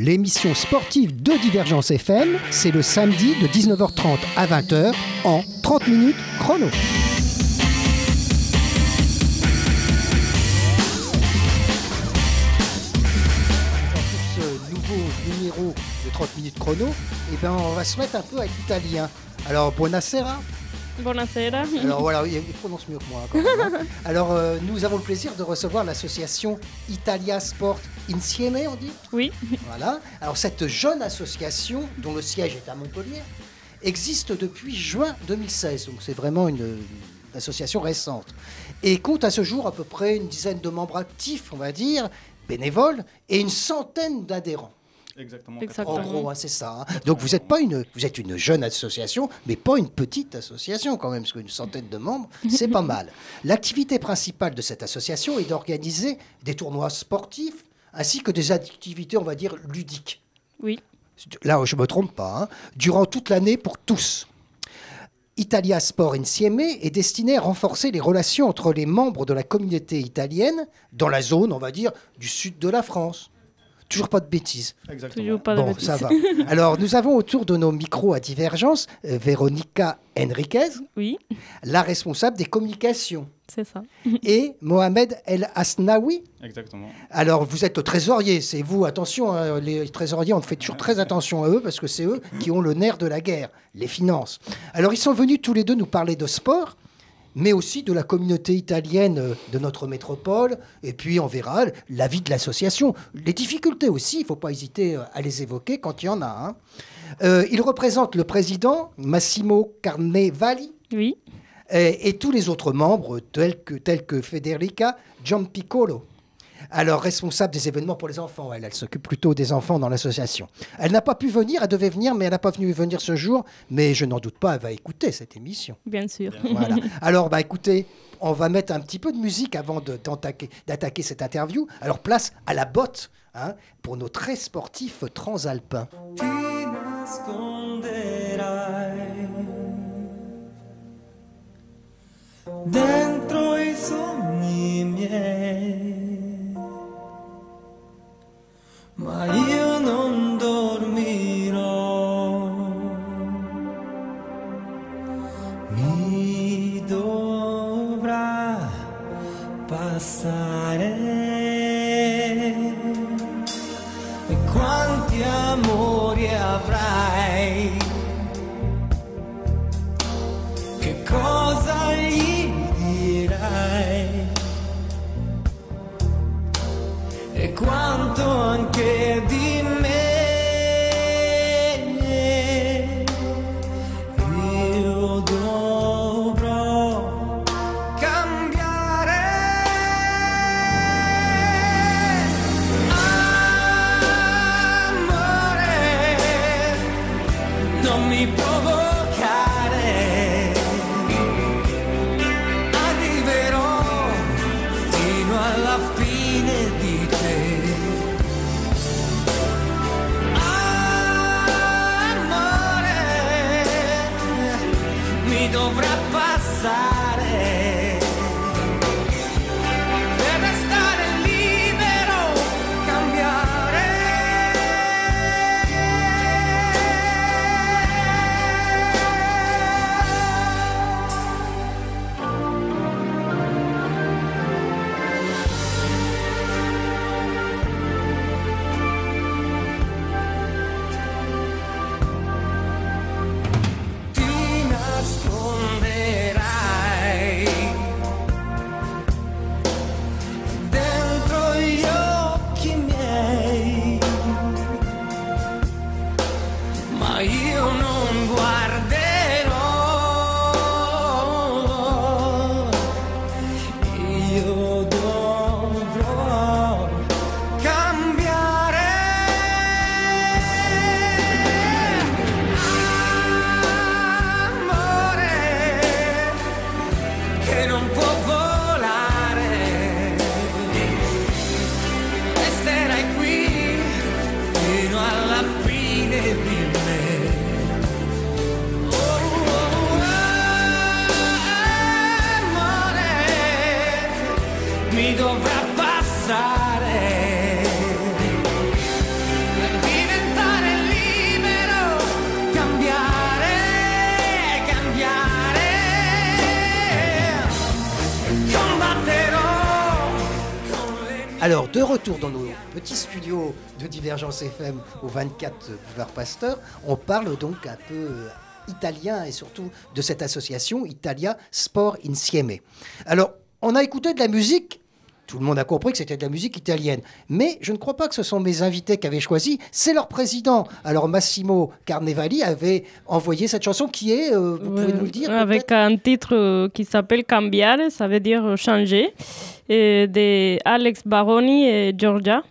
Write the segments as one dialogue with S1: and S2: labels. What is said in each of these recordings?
S1: 30 minutes chrono, l'émission sportive de Divergence FM, c'est le samedi de 19h30 à 20h en 30 minutes chrono. Pour ce nouveau numéro de 30 minutes chrono, eh ben, on va se mettre un peu avec l'italien. Alors, buonasera.
S2: Buonasera.
S1: Alors voilà, il prononce mieux que moi. quand même, hein. Alors, euh, nous avons le plaisir de recevoir l'association Italia Sport Insieme, on dit
S2: Oui,
S1: Voilà. Alors cette jeune association, dont le siège est à Montpellier, existe depuis juin 2016. Donc c'est vraiment une, une association récente. Et compte à ce jour à peu près une dizaine de membres actifs, on va dire, bénévoles, et une centaine d'adhérents.
S3: Exactement.
S2: Exactement.
S1: En gros, hein, c'est ça. hein. Donc vous êtes pas une, vous êtes une jeune association, mais pas une petite association quand même, parce qu'une centaine de membres, c'est pas mal. L'activité principale de cette association est d'organiser des tournois sportifs ainsi que des activités, on va dire, ludiques.
S2: oui,
S1: Là, je me trompe pas. hein. Durant toute l'année pour tous. Italia Sport Insieme est destiné à renforcer les relations entre les membres de la communauté italienne dans la zone, on va dire, du sud de la France. Toujours pas de bêtises.
S3: Exactement.
S2: toujours pas de
S1: Bon,
S2: bêtises.
S1: ça va. Alors, nous avons autour de nos micros à divergence euh, Véronica Henriquez,
S2: Oui,
S1: la responsable des communications,
S2: c'est ça.
S1: et Mohamed El Asnaoui.
S3: Exactement.
S1: Alors, vous êtes trésorier, c'est vous, attention, hein, les trésoriers, on fait toujours très attention à eux parce que c'est eux qui ont le nerf de la guerre, les finances. Alors, ils sont venus tous les deux nous parler de sport, mais aussi de la communauté italienne euh, de notre métropole, et puis on verra la vie de l'association. Les difficultés aussi, il ne faut pas hésiter euh, à les évoquer quand il y en a. hein. Euh, il représente le président Massimo Carnevali
S2: Oui,
S1: et, et tous les autres membres tels que, tels que Federica Giampiccolo. Alors, responsable des événements pour les enfants, elle, elle s'occupe plutôt des enfants dans l'association. Elle n'a pas pu venir, elle devait venir, mais elle n'a pas venu venir ce jour. Mais je n'en doute pas, elle va écouter cette émission.
S2: bien sûr.
S1: Voilà. Alors, bah écoutez, on va mettre un petit peu de musique avant d'attaquer cette interview. Alors, place à la botte hein, pour nos très sportifs transalpins.
S4: dentro i sogni miei, ma io non dormirò. Mi dovrà passare. E quanti amori avrai? Che cosa gli dirai? E quanto
S1: Alors, de retour dans nos petits studios de Divergence FM au 24 Boulevard Pasteur. On parle donc un peu euh, italien et surtout de cette association Italia Sport Insieme. Alors, on a écouté de la musique tout le monde a compris que c'était de la musique italienne. Mais je ne crois pas que ce sont mes invités qui avaient choisi, c'est leur président. Alors Massimo Carnevali avait envoyé cette chanson qui est, euh, vous pouvez nous le dire
S2: Avec un titre euh, qui s'appelle Cambiare, ça veut dire euh, changer, et de Alex Baroni et Giorgia.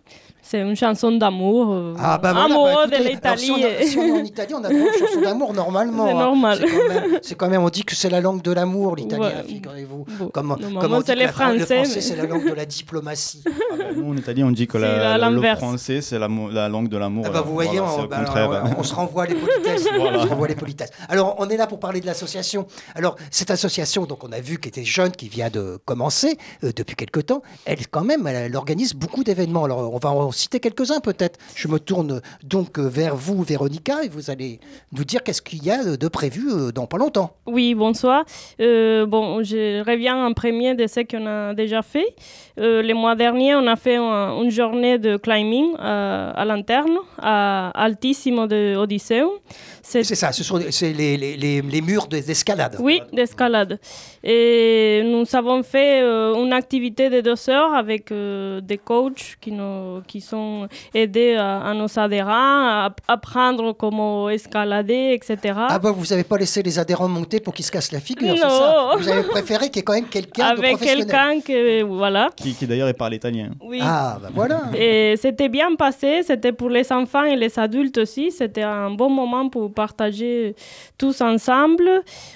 S2: C'est une chanson d'amour. euh,
S1: Ah bah voilà,
S2: amoureux
S1: bah,
S2: de
S1: si,
S2: l'Italie.
S1: a- si on est en Italie, on a aux chansons d'amour normalement.
S2: C'est
S1: hein.
S2: normal.
S1: C'est quand, même- c'est quand même, on dit que c'est la langue de l'amour, l'italien,
S2: Ouais.
S1: figurez-vous.
S2: Bon, normalement,
S1: comment on dit
S2: les
S1: la- le
S2: Français,
S1: français,
S2: mais-
S1: c'est la langue de la diplomatie.
S3: Ah bah, nous, en Italie, on dit que la- le français, c'est la, la langue de l'amour.
S1: Ah bah, vous voyez,
S3: Voilà,
S1: on,
S3: le
S1: bah,
S3: contraire.
S1: alors, on se renvoie les politesses. on se renvoie les politesses. Alors, on est là pour parler de l'association. Alors, cette association, donc on a vu qu'elle était jeune, qui vient de commencer euh, depuis quelque temps, elle quand même, elle, elle organise beaucoup d'événements. Alors, on va en citer quelques-uns peut-être. Je me tourne donc euh, vers vous, Véronica, et vous allez nous dire qu'est-ce qu'il y a de prévu euh, dans pas longtemps.
S2: Oui, bonsoir. Euh, bon, je reviens en premier de ce qu'on a déjà fait. Euh, le mois dernier, on a fait un- une journée de climbing euh, à lanterne, à Altissimo de Odysseum. C'est
S1: ça, ce sont c'est les, les, les, les murs de- d'escalade.
S2: Oui, d'escalade. Et nous avons fait euh, une activité de deux heures avec euh, des coachs qui, nous, qui sont aidés à, à nos adhérents à apprendre comment escalader, etc.
S1: Ah bah vous n'avez pas laissé les adhérents monter pour qu'ils se cassent la figure, c'est
S2: Non.
S1: ça Vous avez préféré qu'il y ait quand même quelqu'un de
S2: avec
S1: professionnel.
S2: quelqu'un que voilà.
S3: Qui, qui d'ailleurs parle italien.
S2: Oui.
S1: Ah bah voilà.
S2: Et c'était bien passé, c'était pour les enfants et les adultes aussi. C'était un bon moment pour partager tous ensemble.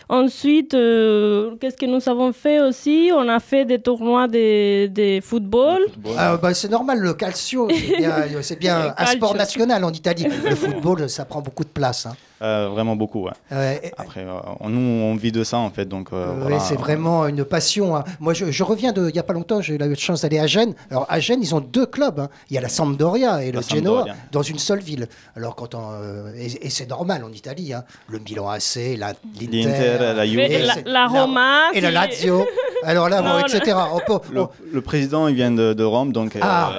S2: Ensuite, euh, qu'est-ce que nous avons fait aussi On a fait des tournois de, de football.
S3: Football.
S1: Ah, bah, c'est normal, le calcio, c'est bien, c'est bien
S2: Le
S1: un
S2: calcio.
S1: sport national en Italie. Le football, ça prend beaucoup de place. hein.
S3: Euh, vraiment beaucoup, ouais.
S1: Ouais, et-
S3: Après, euh, nous, on vit de ça, en fait, donc euh, voilà.
S1: c'est vraiment une passion. hein. Moi, je, je reviens de, il n'y a pas longtemps, j'ai eu la chance d'aller à Gênes. Alors, à Gênes, ils ont deux clubs. hein. Il y a la Sampdoria et
S3: La
S1: le Genoa
S3: Sampdoria.
S1: dans une seule ville. Alors, quand on, euh, et, et c'est normal en Italie. hein. Le Milan AC, la- l'Inter,
S3: L'Inter, la
S2: la,
S1: c'est-
S2: la Roma.
S1: et le
S2: si-
S1: Lazio. Alors là, bon, etc. On peut-
S3: Le,
S1: on-
S3: le président, il vient de, de Rome, donc euh,
S1: Ah.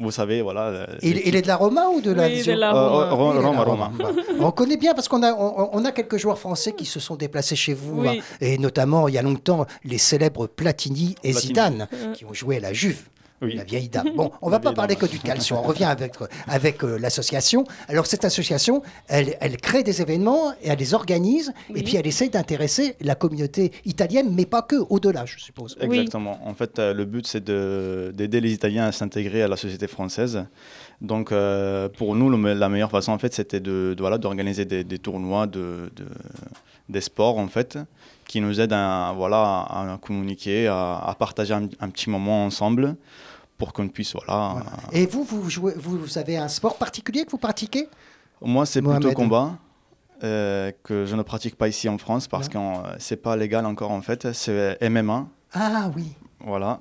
S3: Vous savez, voilà. euh,
S1: il, il est de la Roma ou de la
S2: Oui, de la
S3: Euh,
S2: Roma.
S1: Oui, est
S3: Rome,
S1: là,
S3: Roma.
S1: Bah, On connaît bien parce qu'on a, on, on a quelques joueurs français qui se sont déplacés chez vous.
S2: Oui.
S1: hein. et notamment, il y a longtemps, les célèbres Platini et
S3: Platini.
S1: Zidane qui ont joué à la Juve.
S3: Oui.
S1: La vieille dame. Bon, on va
S3: La
S1: pas parler
S3: dame.
S1: que du calcio. On revient avec, avec euh, l'association. Alors, cette association, elle, elle crée des événements et elle les organise. Et puis, elle essaie d'intéresser la communauté italienne, mais pas que, au-delà, je suppose.
S2: Oui.
S3: Exactement. En fait, euh, le but, c'est de- d'aider les Italiens à s'intégrer à la société française. Donc, euh, pour nous, le la meilleure façon, en fait, c'était de, de- voilà, d'organiser des, des tournois de, de- des sports, en fait, qui nous aident à, voilà, à communiquer, à, à partager un, un petit moment ensemble pour qu'on puisse, voilà.
S1: Voilà. Et vous, vous, jouez, vous, vous avez un sport particulier que vous pratiquez?
S3: Moi, c'est plutôt combat. euh, que je ne pratique pas ici en France parce que euh, c'est pas légal encore en fait, c'est MMA,
S1: Ah oui.
S3: voilà.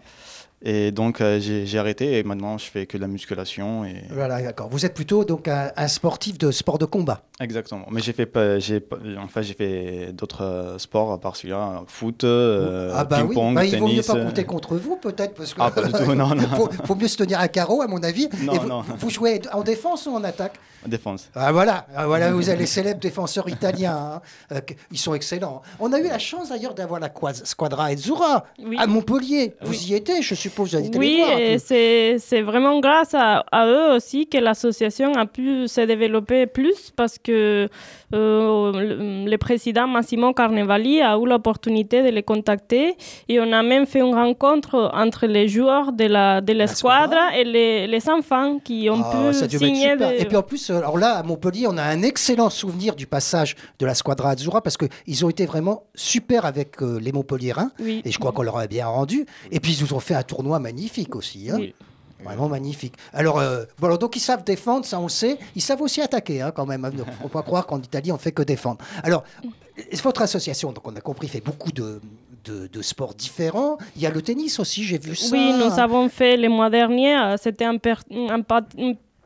S3: Et donc euh, j'ai arrêté et maintenant je fais que de la musculation et
S1: Voilà, d'accord. Vous êtes plutôt donc un, un sportif de sport de combat.
S3: exactement. Mais j'ai fait pas, j'ai pas- enfin j'ai fait d'autres euh, sports à part celui-là, foot, euh,
S1: ah bah oui,
S3: ping-pong,
S1: Bah, il vaut mieux
S3: tennis.
S1: pas
S3: euh,
S1: compter contre vous peut-être parce que
S3: Ah, pas du tout, non, non.
S1: faut, faut mieux se tenir à carreau à mon avis.
S3: Non,
S1: Et vous,
S3: non.
S1: vous jouez en défense ou en attaque?
S3: Défense.
S1: Ah voilà, ah, voilà, vous avez les célèbres défenseurs italiens. hein. Ils sont excellents. On a eu la chance d'ailleurs d'avoir la quad- Squadra Azzurra
S2: Oui.
S1: à Montpellier. Vous
S2: Oui.
S1: y étiez, je suppose. Les
S2: Oui, c'est c'est vraiment grâce à, à eux aussi que l'association a pu se développer plus parce que euh, le, président Massimo Carnevali a eu l'opportunité de les contacter et on a même fait une rencontre entre les joueurs de la, de
S1: squadra
S2: et les, les enfants qui ont
S1: Ah,
S2: pu signer des...
S1: Et puis en plus, euh, alors là, à Montpellier, on a un excellent souvenir du passage de la Squadra Azzurra parce qu'ils ont été vraiment super avec euh, les Montpelliérains.
S2: Oui.
S1: Et je crois qu'on leur a bien rendu. Et puis ils nous ont fait un tournoi magnifique aussi. hein.
S2: Oui.
S1: Vraiment magnifique. Alors, euh, alors, donc ils savent défendre, ça on le sait. Ils savent aussi attaquer hein, quand même. Il ne faut pas croire qu'en Italie on fait que défendre. Alors, euh, votre association, donc on a compris, fait beaucoup de, de, de sports différents. Il y a le tennis aussi, j'ai vu ça.
S2: Oui, nous avons fait le mois dernier, euh, c'était un, per- un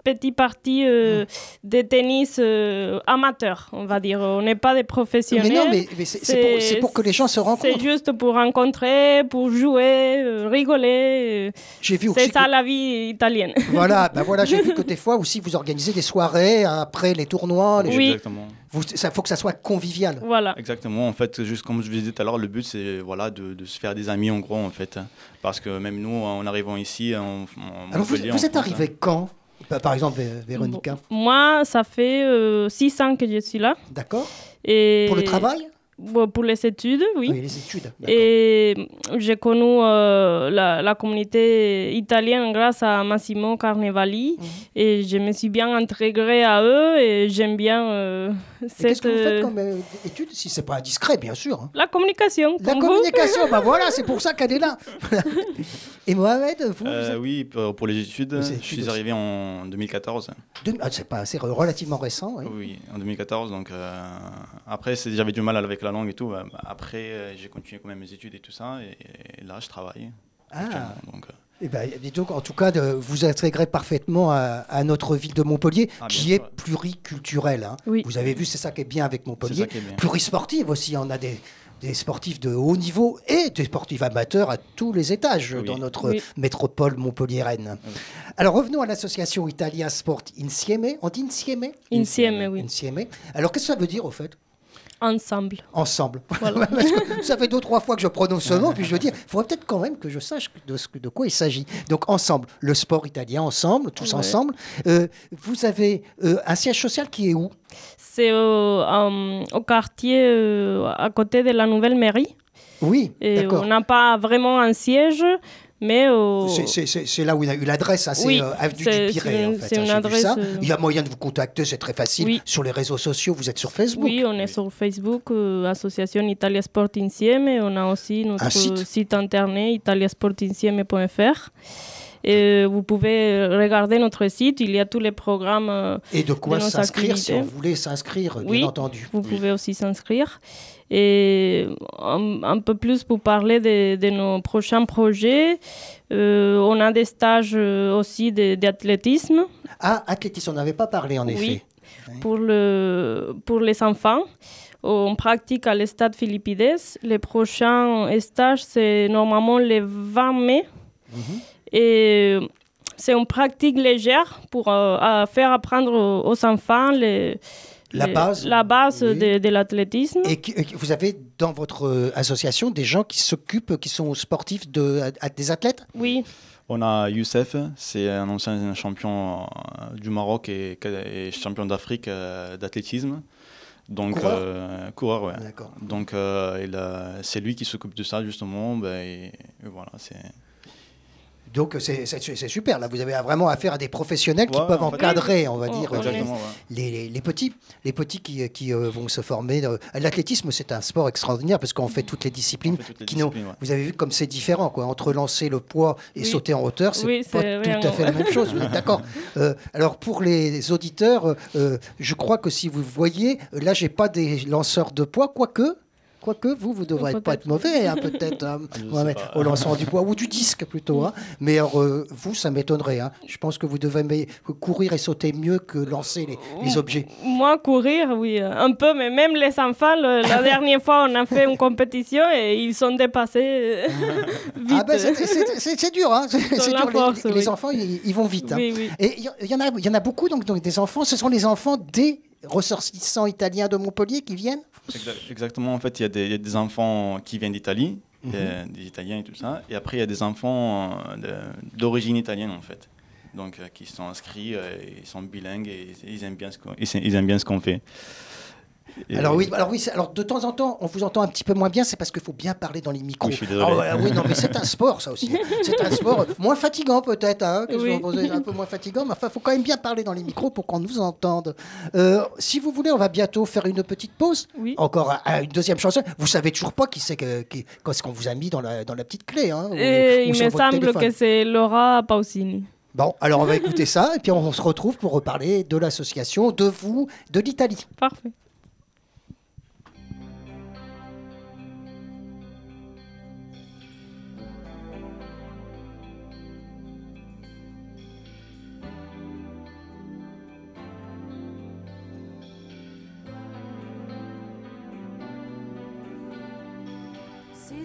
S2: pa- une petit parti euh, de tennis euh, amateur, on va dire. On n'est pas des professionnels.
S1: Mais non, mais, mais c'est c'est pour, c'est pour que les gens se
S2: C'est
S1: rencontrent.
S2: juste pour rencontrer, pour jouer, euh, rigoler.
S1: J'ai vu aussi
S2: C'est ça
S1: que-
S2: la vie italienne.
S1: Voilà, bah voilà, j'ai vu que des fois aussi vous organisez des soirées hein, après les tournois. les-
S2: Oui.
S3: Exactement.
S1: Vous, ça faut que ça soit convivial.
S2: voilà.
S3: Exactement. En fait, juste comme je vous disais tout à l'heure, le but c'est voilà de, de se faire des amis en gros en fait, parce que même nous, en arrivant ici, en, en
S1: Alors vous,
S3: Montpellier,
S1: vous
S3: en
S1: êtes
S3: France,
S1: arrivé quand? Par exemple, Vé- Véronica.
S2: Moi, ça fait euh, six ans que je suis là.
S1: D'accord
S2: Et
S1: Pour le travail
S2: Bon, Pour les études, oui.
S1: les études.
S2: Et j'ai connu euh, la, la communauté italienne grâce à Massimo Carnevali.
S1: Mhm.
S2: Et je me suis bien intégrée à eux et j'aime bien euh,
S1: Et Qu'est-ce
S2: cette,
S1: que vous faites
S2: euh,
S1: comme euh, études Si c'est pas indiscret, bien sûr. hein?
S2: la communication.
S1: La
S2: comme vous.
S1: communication, bah voilà, c'est pour ça qu'elle est là. Et Mohamed, vous, vous
S3: Euh,
S1: êtes-
S3: oui, pour, pour les études,
S1: Les
S3: je suis
S1: aussi.
S3: arrivé en 2014.
S1: Deux- ah, c'est relativement récent. oui.
S3: Oui, en 2014. Donc euh, après, j'avais du mal avec la langue et tout. bah, après, euh, j'ai continué quand même mes études et tout ça. Et, et là, je travaille.
S1: Ah.
S3: donc, euh,
S1: Eh ben, dis donc, en tout cas, de, vous intégrez parfaitement à, à notre ville de Montpellier,
S3: Ah,
S1: qui
S3: sûr.
S1: est pluriculturelle. hein.
S2: Oui.
S1: Vous avez vu, c'est ça qui est bien avec Montpellier.
S3: bien.
S1: Plurisportive aussi, on a des, des sportifs de haut niveau et des sportifs amateurs à tous les étages
S3: Oui.
S1: dans notre
S2: Oui.
S1: métropole montpelliéraine.
S3: Oui.
S1: Alors revenons à l'association Italia Sport Insieme. On dit Insieme?
S2: Insieme, oui.
S1: Insieme. Alors qu'est-ce que ça veut dire au fait?
S2: Ensemble.
S1: Ensemble.
S2: Voilà.
S1: Parce que ça fait deux, trois fois que je prononce ce mot, puis je veux dire, il faudrait peut-être quand même que je sache de, ce de quoi il s'agit. Donc, ensemble, le sport italien, ensemble, tous
S2: Ouais.
S1: ensemble. Euh, vous avez euh, un siège social qui est où?
S2: C'est au, euh, au quartier euh, à côté de la nouvelle mairie.
S1: Oui,
S2: Et
S1: d'accord.
S2: on n'a pas vraiment un siège, mais au-
S1: C'est- là où il a eu l'adresse, hein, c'est
S2: Oui,
S1: euh, avenue du Pirée.
S2: c'est
S1: En fait, hein,
S2: adresse,
S1: ça.
S2: euh,
S1: Il y a moyen de vous contacter, c'est très facile.
S2: Oui.
S1: Sur les réseaux sociaux, vous êtes sur Facebook.
S2: Oui, on est sur Facebook, euh, Association Italia Sport Insieme. On a aussi notre
S1: site.
S2: site internet italiasportinsieme.fr. Et vous pouvez regarder notre site, il y a tous les programmes. euh,
S1: Et de quoi s'inscrire si on voulait s'inscrire, bien entendu.
S2: Vous pouvez aussi s'inscrire. Et un, un peu plus pour parler de, de nos prochains projets, euh, on a des stages euh, aussi d'athlétisme
S1: Ah, athlétisme, on n'avait pas parlé en
S2: Oui.
S1: effet.
S2: pour, le, pour les enfants. On pratique à l'Estade Philippides. Les prochains stages, c'est normalement le 20 mai.
S1: Mhm.
S2: Et c'est une pratique légère pour euh, à faire apprendre aux, aux enfants les,
S1: La
S2: les-
S1: base,
S2: la base
S1: oui.
S2: de, de l'athlétisme.
S1: Et, et vous avez dans votre euh, association des gens qui s'occupent, qui sont sportifs, de, à- à- des athlètes?
S2: Oui,
S3: On a Youssef, c'est un ancien champion euh, du Maroc et, et champion d'Afrique euh, d'athlétisme. Donc,
S1: Coureur
S3: euh, coureur, ouais.
S1: D'accord.
S3: Donc, euh, c'est lui qui s'occupe de ça, justement. ben, et, et voilà, c'est.
S1: Donc c'est super, là vous avez vraiment affaire à des professionnels qui
S3: Ouais,
S1: peuvent
S3: en fait.
S1: encadrer, on va dire, euh, les, les- les petits, les petits qui, qui euh, vont se former. euh, L'athlétisme c'est un sport extraordinaire parce qu'on fait toutes les disciplines.
S3: Toutes les
S1: qui n'ont-
S3: disciplines, ouais.
S1: Vous avez vu comme c'est différent, quoi, entre lancer le poids et
S2: Oui.
S1: sauter en hauteur, c'est
S2: Oui,
S1: pas tout à fait la même chose. D'accord. Euh, alors pour les auditeurs, euh, je crois que si vous voyez, là j'ai pas des lanceurs de poids, quoique. Quoique vous, vous devrez pas être mauvais, hein, peut-être, hein, au lancement du poids ou du disque plutôt. hein. Mais alors, euh, vous, ça m'étonnerait. hein. Je pense que vous devez me- courir et sauter mieux que lancer les, les objets.
S2: moi courir, oui, un peu, mais même les enfants, le- la dernière fois, on a fait une compétition et ils sont dépassés euh, vite.
S1: Ah ben c'est- dur, hein. c'est dur. Les-
S2: force,
S1: les,
S2: oui.
S1: enfants, ils, ils vont vite. hein.
S2: Oui, oui.
S1: Et il y, en a, il y en a beaucoup, donc, donc des enfants. Ce sont les enfants des ressortissants italiens de Montpellier qui viennent.
S3: Exa- Exactement, en fait, il y, a des- il y a des enfants qui viennent d'Italie,
S1: Mhm.
S3: des Italiens et tout ça. Et après, il y a des enfants euh, d'origine italienne, en fait. Donc, euh, qui sont inscrits, euh, ils sont bilingues et ils aiment bien ce qu'on, ils aiment bien ce qu'on fait. Et-
S1: Alors oui, alors oui, alors de temps en temps, on vous entend un petit peu moins bien, c'est parce qu'il faut bien parler dans les micros.
S3: Oui, je suis désolé.
S1: Ah ouais, oui, non, mais c'est un sport, ça aussi. C'est un sport moins fatigant peut-être, hein, que
S2: Oui.
S1: vous un peu moins fatigant, mais enfin, faut quand même bien parler dans les micros pour qu'on nous entende. Euh, si vous voulez, on va bientôt faire une petite pause.
S2: Oui.
S1: Encore un- un- une deuxième chanson. Vous savez toujours pas qui c'est que, qui, qu'est-ce qu'on vous a mis dans la, dans la petite clé, hein, ou-
S2: Et
S1: ou
S2: il me semble
S1: téléphone.
S2: que c'est Laura Pausini.
S1: Bon, alors on va écouter ça et puis on se retrouve pour reparler de l'association, de vous, de l'Italie.
S2: Parfait.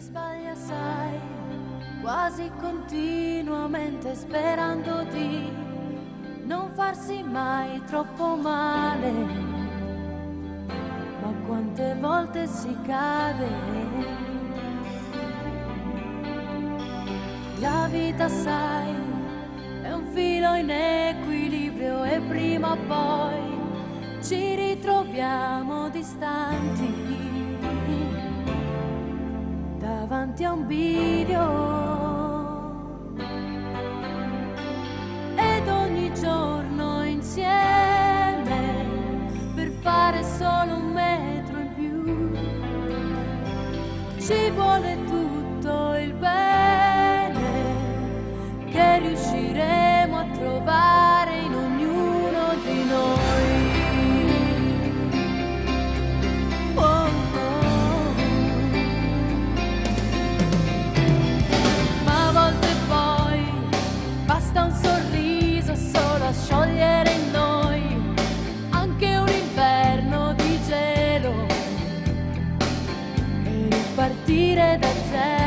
S5: Sbaglia sai, quasi continuamente sperando di non farsi mai troppo male. Ma quante volte si cade. La vita sai, è un filo in equilibrio e prima o poi ci ritroviamo distanti davanti a un bivio partire da zero.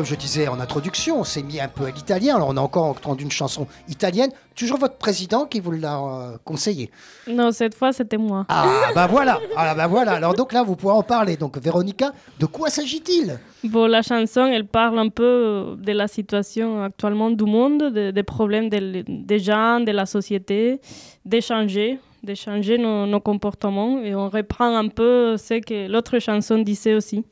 S1: Comme je disais en introduction, on s'est mis un peu à l'italien. Alors, on a encore entendu une chanson italienne. Toujours votre président qui vous l'a euh, conseillé.
S2: Non, cette fois, c'était moi.
S1: Ah, bah voilà. Ah, bah voilà. Alors, donc là, vous pourrez en parler. Donc, Véronica, de quoi s'agit-il?
S2: Bon, la chanson, elle parle un peu de la situation actuellement du monde, de- des problèmes de- des gens, de la société, d'échanger, de changer nos, nos comportements. Et on reprend un peu ce que l'autre chanson disait aussi.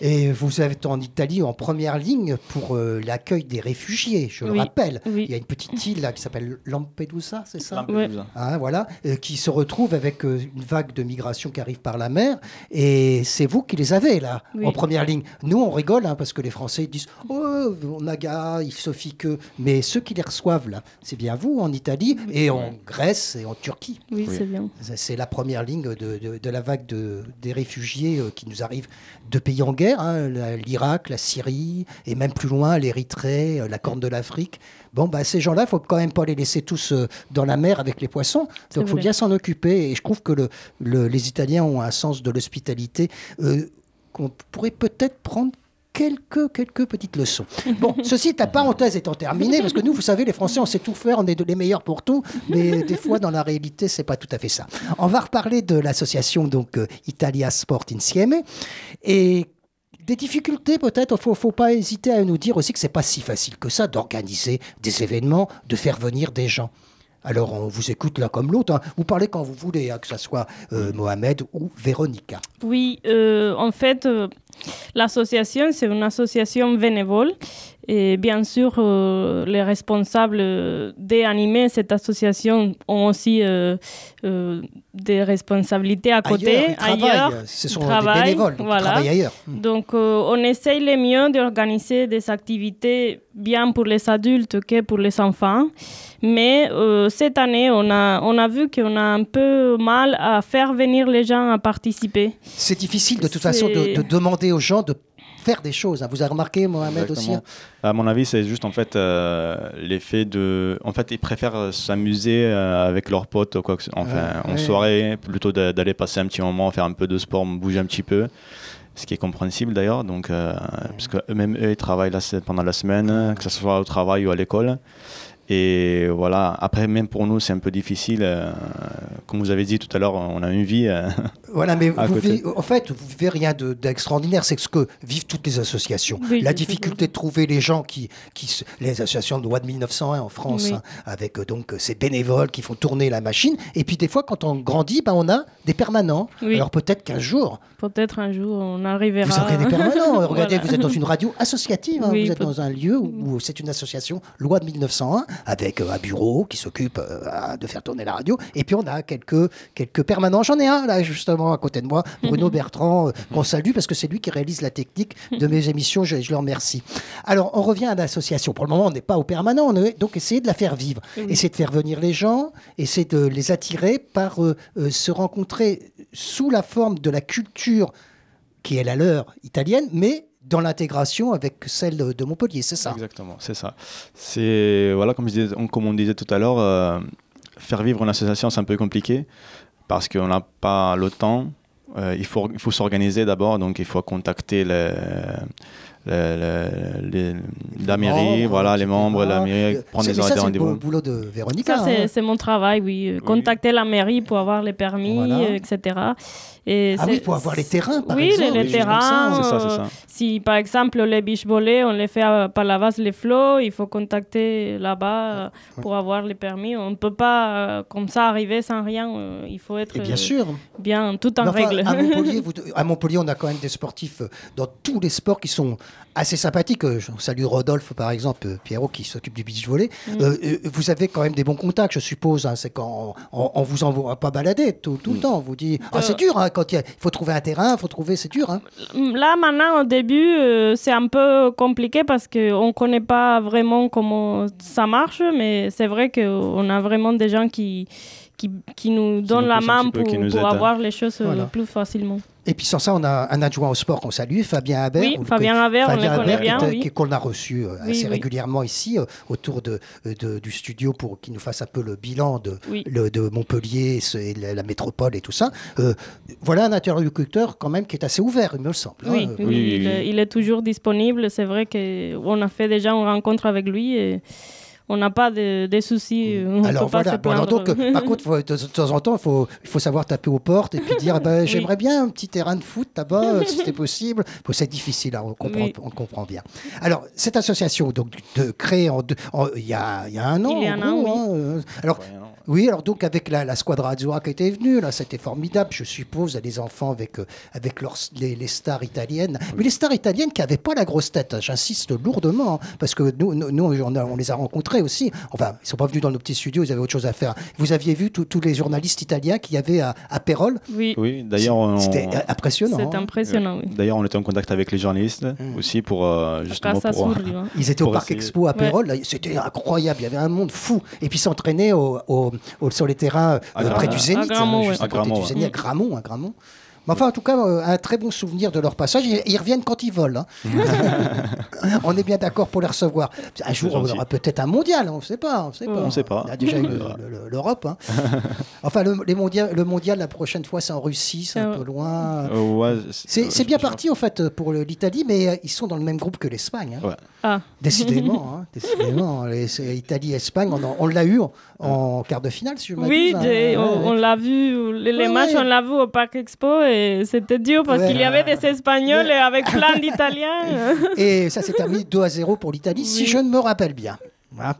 S1: Et vous êtes en Italie en première ligne pour euh, l'accueil des réfugiés, je le rappelle.
S2: oui.
S1: Il y a une petite île là qui s'appelle Lampedusa, c'est ça?
S3: Lampedusa.
S1: Hein, voilà, euh, qui se retrouve avec euh, une vague de migration qui arrive par la mer. Et c'est vous qui les avez là,
S2: Oui.
S1: en première ligne. Nous, on rigole hein, parce que les Français ils disent Oh, on a gars, il suffit que. Mais ceux qui les reçoivent là, c'est bien vous en Italie et en Grèce et en Turquie.
S2: Oui,
S3: Oui.
S2: c'est bien.
S1: C'est la première ligne de, de- de la vague de, des réfugiés euh, qui nous arrivent de pays en guerre. Hein, l'Irak, la Syrie, et même plus loin, l'Érythrée, euh, la Corne de l'Afrique. Bon, bah, ces gens-là, il faut quand même pas les laisser tous euh, dans la mer avec les poissons. Donc, il faut bien s'en occuper. Et je trouve que le, le- les Italiens ont un sens de l'hospitalité euh, qu'on pourrait peut-être prendre quelques, quelques petites leçons. Bon, ceci, ta parenthèse étant terminée, parce que nous, vous savez, les Français, on sait tout faire, on est de- les meilleurs pour tout, mais des fois, dans la réalité, c'est pas tout à fait ça. On va reparler de l'association donc Italia Sport Insieme et des difficultés peut-être. Il faut, faut pas hésiter à nous dire aussi que c'est pas si facile que ça d'organiser des événements, de faire venir des gens. Alors, on vous écoute l'un comme l'autre. hein. Vous parlez quand vous voulez, hein, que ce soit euh, Mohamed ou Véronica.
S2: Oui, euh, en fait, euh, l'association, c'est une association bénévole. Et bien sûr, euh, les responsables d'animer cette association ont aussi euh, euh, des responsabilités à côté.
S1: Ailleurs. Ce sont des bénévoles, donc
S2: voilà.
S1: travaillent ailleurs. Hmm.
S2: Donc, on essaye le mieux d'organiser des activités bien pour les adultes que pour les enfants. Mais cette année, on a, on a vu qu'on a un peu mal à faire venir les gens à participer.
S1: C'est difficile de toute façon de, de demander aux gens de faire des choses. hein. Vous avez remarqué, Mohamed aussi
S3: Exactement. À mon avis, c'est juste en fait euh, l'effet de. En fait, ils préfèrent euh, s'amuser euh, avec leurs potes, quoi que enfin,
S1: Ouais,
S3: en
S1: ouais.
S3: soirée, plutôt d'a- d'aller passer un petit moment, faire un peu de sport, bouger un petit peu. Ce qui est compréhensible d'ailleurs, donc euh, parce que eux-mêmes eux, ils travaillent la pendant la semaine, que ce soit au travail ou à l'école. Et voilà. Après, même pour nous, c'est un peu difficile. euh, comme vous avez dit tout à l'heure, on a une vie. euh,
S1: Voilà, mais
S3: À
S1: vous
S3: côté.
S1: vivez- en fait, vous vivez rien de- d'extraordinaire. C'est ce que vivent toutes les associations.
S2: Oui,
S1: la difficulté de trouver les gens qui, les associations de loi de 1901 en France,
S2: Oui.
S1: hein, avec euh, donc ces bénévoles qui font tourner la machine. Et puis des fois, quand on grandit, ben, on a des permanents.
S2: Oui.
S1: Alors peut-être qu'un jour,
S2: Peut-être un jour, on arrivera.
S1: vous aurez des permanents. Regardez,
S2: Voilà.
S1: vous êtes dans une radio associative. hein.
S2: Oui,
S1: vous êtes dans un lieu où, où c'est une association loi de 1901 avec euh, un bureau qui s'occupe euh, de faire tourner la radio. Et puis on a quelques, quelques permanents. J'en ai un là justement à côté de moi, Bruno Bertrand, euh, qu'on salue parce que c'est lui qui réalise la technique de mes émissions. Je, je le remercie. Alors on revient à l'association. Pour le moment, on n'est pas au permanent. On est donc essayer de la faire vivre.
S2: Oui.
S1: Essayer de faire venir les gens, essayer de les attirer par euh, euh, se rencontrer sous la forme de la culture qui est la leur italienne, mais dans l'intégration avec celle de Montpellier, c'est ça
S3: Exactement, c'est ça. C'est voilà, comme, je disais- on- comme on disait tout à l'heure, euh, faire vivre une association c'est un peu compliqué parce qu'on n'a pas le temps. Euh, il faut il faut s'organiser d'abord, donc il faut contacter le- le- le- les- la mairie,
S1: Membres,
S3: voilà, les membres, la mairie,
S1: Euh,
S3: prendre
S1: c'est-
S3: des
S1: mais
S3: horaires
S1: ça,
S3: de
S1: c'est le
S3: rendez-vous.
S1: beau boulot de Véronica.
S2: Ça, c'est
S1: hein.
S2: c'est mon travail, oui. Contacter la mairie pour avoir les permis,
S1: Voilà.
S2: euh, etc. Et
S1: Ah oui, pour avoir les terrains, par
S2: oui,
S1: exemple,
S2: les,
S1: des
S2: les
S1: ça.
S2: terrains.
S3: Ça,
S2: euh,
S3: ça.
S2: Si par exemple les biches volées, on les fait à Palavas les flots, il faut contacter là-bas euh, pour avoir les permis. On ne peut pas euh, comme ça arriver sans rien. euh, il faut être
S1: Et bien
S2: euh,
S1: sûr.
S2: bien tout en
S1: enfin,
S2: règle.
S1: à, Montpellier, vous- à Montpellier, on a quand même des sportifs dans tous les sports qui sont assez sympathiques. Je salue Rodolphe, par exemple, Pierrot, qui s'occupe du beach volley.
S2: Mm.
S1: Euh, vous avez quand même des bons contacts, je suppose. hein. C'est quand on, on vous envoie pas balader tout, tout le temps. On vous dit, ah, c'est dur, hein, il faut trouver un terrain, c'est dur. hein.
S2: Là, maintenant, au début, euh, c'est un peu compliqué parce qu'on ne connaît pas vraiment comment ça marche, mais c'est vrai qu'on a vraiment des gens qui, qui, qui nous
S3: nous
S2: la main
S3: peu,
S2: pour, pour avoir les choses euh,
S1: Voilà.
S2: plus facilement.
S1: Et puis sans ça, on a un adjoint au sport qu'on salue, Fabien Haber.
S2: Oui, Fabien Haber, on
S1: Fabien
S2: le connaît bien, oui.
S1: qu'on a reçu euh,
S2: Oui,
S1: assez
S2: oui.
S1: régulièrement ici, euh, autour de, de- du studio pour qu'il nous fasse un peu le bilan de,
S2: Oui.
S1: le- de Montpellier et la, métropole et tout ça. Euh, voilà un interlocuteur quand même qui est assez ouvert, il me semble. hein.
S2: Oui, oui,
S3: oui,
S2: il, est- il est toujours disponible. C'est vrai qu'on a fait déjà une rencontre avec lui et on n'a pas de, de soucis. On
S1: Alors
S2: peut pas
S1: voilà,
S2: se
S1: Bon, alors
S2: plaindre.
S1: donc, euh, par contre, faut- de, de temps en temps, il faut, il faut savoir taper aux portes et puis dire ben, j'aimerais bien un petit terrain de foot là-bas, euh, si c'était possible. Bon, c'est difficile, hein, on, comprend,
S2: Oui.
S1: on comprend bien. Alors, cette association, donc, de, en en- il y, a, il y a un an,
S2: Il y a un an,
S1: hein, euh, alors,
S3: Ouais, non.
S1: Oui, alors donc avec la, la Squadra Azzurra qui était venue, là, c'était formidable, je suppose, les enfants avec, euh, avec leurs, les, les stars italiennes. Mais les stars italiennes qui n'avaient pas la grosse tête, hein, j'insiste lourdement, hein, parce que nous, nous, on, a- on les a rencontrés aussi. Enfin, ils sont pas venus dans nos petits studios, ils avaient autre chose à faire. Vous aviez vu tous- les journalistes italiens qu'il y avait à, à Pérol
S2: Oui,
S3: Oui, d'ailleurs, on-
S1: C'était impressionnant.
S2: c'est
S1: hein.
S2: impressionnant. Oui.
S3: d'ailleurs, on était en contact avec les journalistes aussi pour euh, justement pour.
S2: Hein.
S1: Ils étaient au Parc
S3: essayer-
S1: Expo à Pérol, c'était incroyable, il y avait un monde fou. Et puis s'entraîner au- sur les terrains
S3: À
S1: euh, près du
S3: à
S1: Zénith,
S2: Gramont,
S1: hein,
S2: ouais.
S1: juste à
S3: À
S1: côté du. Zénith, à Gramont, à Gramont. Mais enfin, en tout cas, euh, un très bon souvenir de leur passage. Et ils reviennent quand ils volent. hein. on est bien d'accord pour les recevoir. Un jour, on
S3: gentil.
S1: aura peut-être un mondial, on ne sait pas. On sait pas.
S3: On sait pas.
S1: On a déjà eu le- le- l'Europe. hein. enfin, le, les le mondial, la prochaine fois, c'est en Russie, c'est un
S2: Ah
S1: peu loin.
S3: Euh, ouais,
S1: C'est c'est bien parti, en fait, pour le- l'Italie, mais euh, ils sont dans le même groupe que l'Espagne. hein.
S3: Ouais.
S2: Ah,
S1: Décidément, hein, décidément. Les- c'est Italie, Espagne, on, en- on l'a eu en, en quart de finale, si je m'abuse.
S2: oui,
S1: hein.
S2: j'ai-
S1: Ouais,
S2: on, l'a vu, les, les
S1: Ouais,
S2: matchs,
S1: ouais.
S2: on l'a vu au Parc Expo et c'était dur parce
S1: Ouais.
S2: qu'il y avait des Espagnols et avec plein d'Italiens.
S1: Et ça s'est terminé 2 à 0 pour l'Italie, si je ne me rappelle bien. Voilà.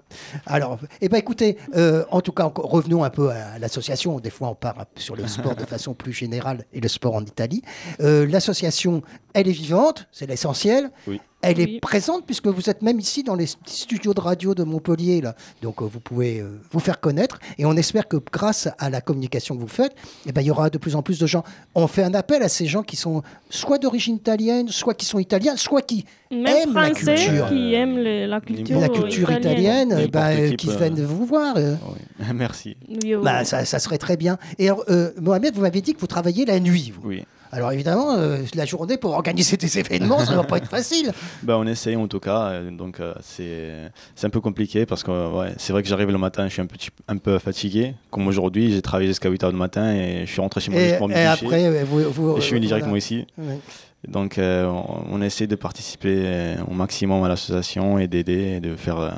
S1: Alors, eh ben, écoutez, euh, en tout cas, revenons un peu à l'association. Des fois, on part sur le sport de façon plus générale et le sport en Italie. Euh, l'association, elle est vivante, c'est l'essentiel.
S3: Oui.
S1: Elle
S2: Oui.
S1: est présente puisque vous êtes même ici dans les st- studios de radio de Montpellier. Là. Donc, euh, vous pouvez euh, vous faire connaître. Et on espère que grâce à la communication que vous faites, eh ben, il y aura de plus en plus de gens. On fait un appel à ces gens qui sont soit d'origine italienne, soit qui sont italiens, soit qui
S2: Même
S1: aiment la culture.
S2: qui aiment le- la culture,
S1: la culture italienne, eh ben,
S3: qui
S1: euh, viennent vous voir. euh.
S3: Oui. Merci.
S1: Bah, ça, ça serait très bien. Et alors, euh, Mohamed, vous m'avez dit que vous travaillez la nuit. Vous.
S3: Oui.
S1: Alors évidemment, euh, la journée pour organiser des événements, ça ne va pas être facile.
S3: Bah, on essaye en tout cas, euh, donc euh, c'est c'est un peu compliqué parce que euh, ouais, c'est vrai que j'arrive le matin, je suis un, petit, un peu fatigué. Comme aujourd'hui, j'ai travaillé jusqu'à 8h du matin et je suis rentré chez moi
S1: Et,
S3: juste pour me
S1: et après, vous, vous-
S3: et je suis venu directement
S1: voilà.
S3: ici.
S1: Ouais.
S3: Donc on, on essaie de participer au maximum à l'association et d'aider et de faire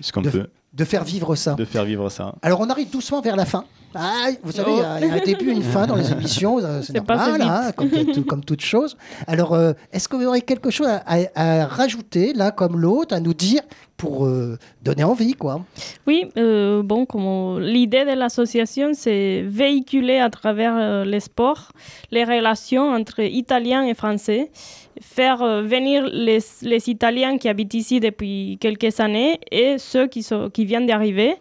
S3: ce qu'on peut,
S1: De faire vivre ça.
S3: de faire vivre ça.
S1: Alors on arrive doucement vers la fin. Ah, vous savez, il y a- il y, a un début, une fin dans les émissions, euh, c'est normal, hein, comme, tout- comme toute chose. Alors, euh, est-ce que vous aurez quelque chose à, à- à rajouter, l'un comme l'autre, à nous dire pour euh, donner envie, quoi.
S2: Oui, euh, bon, comme l'idée de l'association, c'est véhiculer à travers euh, les sports les relations entre Italiens et Français, faire venir les, les Italiens qui habitent ici depuis quelques années et ceux qui, sont, qui viennent d'arriver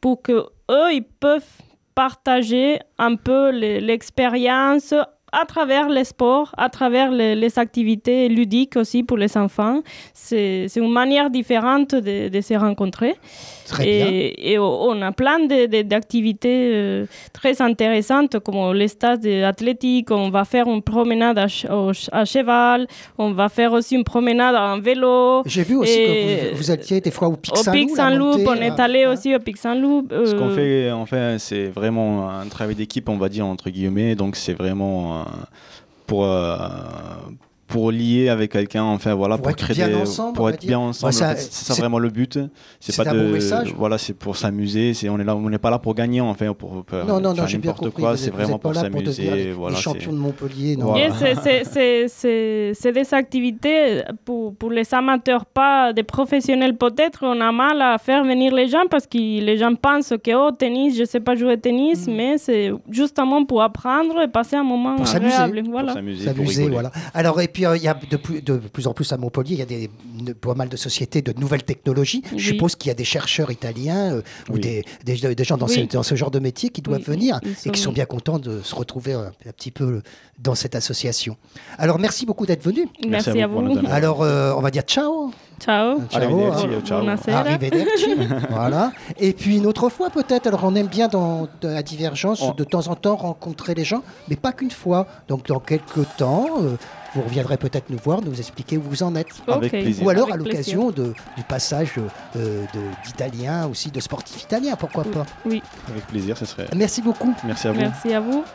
S2: pour que eux ils peuvent partager un peu l'expérience à travers les sports, à travers les, les activités ludiques aussi pour les enfants. C'est c'est une manière différente de, de se rencontrer.
S1: Très bien.
S2: Et, et on a plein de- de- d'activités euh, très intéressantes comme les stades athlétiques. On va faire une promenade à, au cheval. On va faire aussi une promenade en vélo.
S1: J'ai vu aussi
S2: Et-
S1: que vous, vous étiez des fois au Pic
S2: Au
S1: Saint-Loup.
S2: On est allé aussi au Pic Saint-Loup.
S3: Ce qu'on
S2: euh,
S3: fait, en fait, c'est vraiment un travail d'équipe, on va dire entre guillemets. Donc c'est vraiment euh, pour euh, pour lier avec quelqu'un, enfin voilà,
S1: Pour
S3: pour,
S1: être
S3: créer
S1: bien
S3: des-
S1: ensemble,
S3: pour être
S1: dire.
S3: bien ensemble.
S1: Ouais, ça-
S3: en fait, c'est ça vraiment le but.
S1: c'est
S3: pas
S1: un
S3: de
S1: bon message.
S3: voilà, c'est pour s'amuser. C'est on est là, on n'est pas là pour gagner, enfin pour, pour
S1: Non, non, non,
S3: faire n'importe quoi. C'est vraiment pour s'amuser. Voilà,
S1: les
S3: c'est-
S1: champions de Montpellier. Non.
S3: Voilà.
S2: C'est- c'est- c'est- c'est c'est des activités pour, pour les amateurs, pas des professionnels peut-être. On a mal à faire venir les gens parce que les gens pensent que oh, tennis, je ne sais pas jouer tennis, mais c'est justement pour apprendre et passer un moment
S1: Pour
S2: agréable.
S3: pour
S2: Voilà.
S3: s'amuser, pour
S1: s'amuser, voilà. Alors, et puis, euh, il y a de plus, de plus en plus à Montpellier, il y a des, de- pas mal de sociétés de nouvelles technologies. Je suppose qu'il y a des chercheurs italiens euh, ou
S3: Oui.
S1: des, des, des gens dans,
S2: Oui.
S1: ce, dans ce genre de métier qui doivent
S2: Oui,
S1: venir
S2: ils
S1: et qui
S2: sont-
S1: bien contents de se retrouver un, un petit peu dans cette association. Alors, merci beaucoup d'être venu.
S2: Merci,
S3: Merci à
S2: à
S3: vous
S2: vous.
S1: Alors, euh, on va dire ciao.
S2: Ciao.
S1: Ciao.
S3: Arrivederci,
S1: hein.
S3: ciao.
S1: Arrivederci. voilà. Et puis une autre fois peut-être. Alors on aime bien dans la divergence de temps en temps rencontrer les gens, mais pas qu'une fois. Donc dans quelques temps, euh, vous reviendrez peut-être nous voir, nous expliquer où vous en êtes.
S3: Avec
S2: Ok.
S3: plaisir.
S1: Ou alors
S2: Avec
S1: à l'occasion de- du passage euh, de- d'Italiens, aussi de sportifs italiens, pourquoi pas.
S2: Oui,
S3: Avec plaisir, ce serait.
S1: Merci beaucoup.
S3: Merci à vous.
S2: merci à vous.
S1: «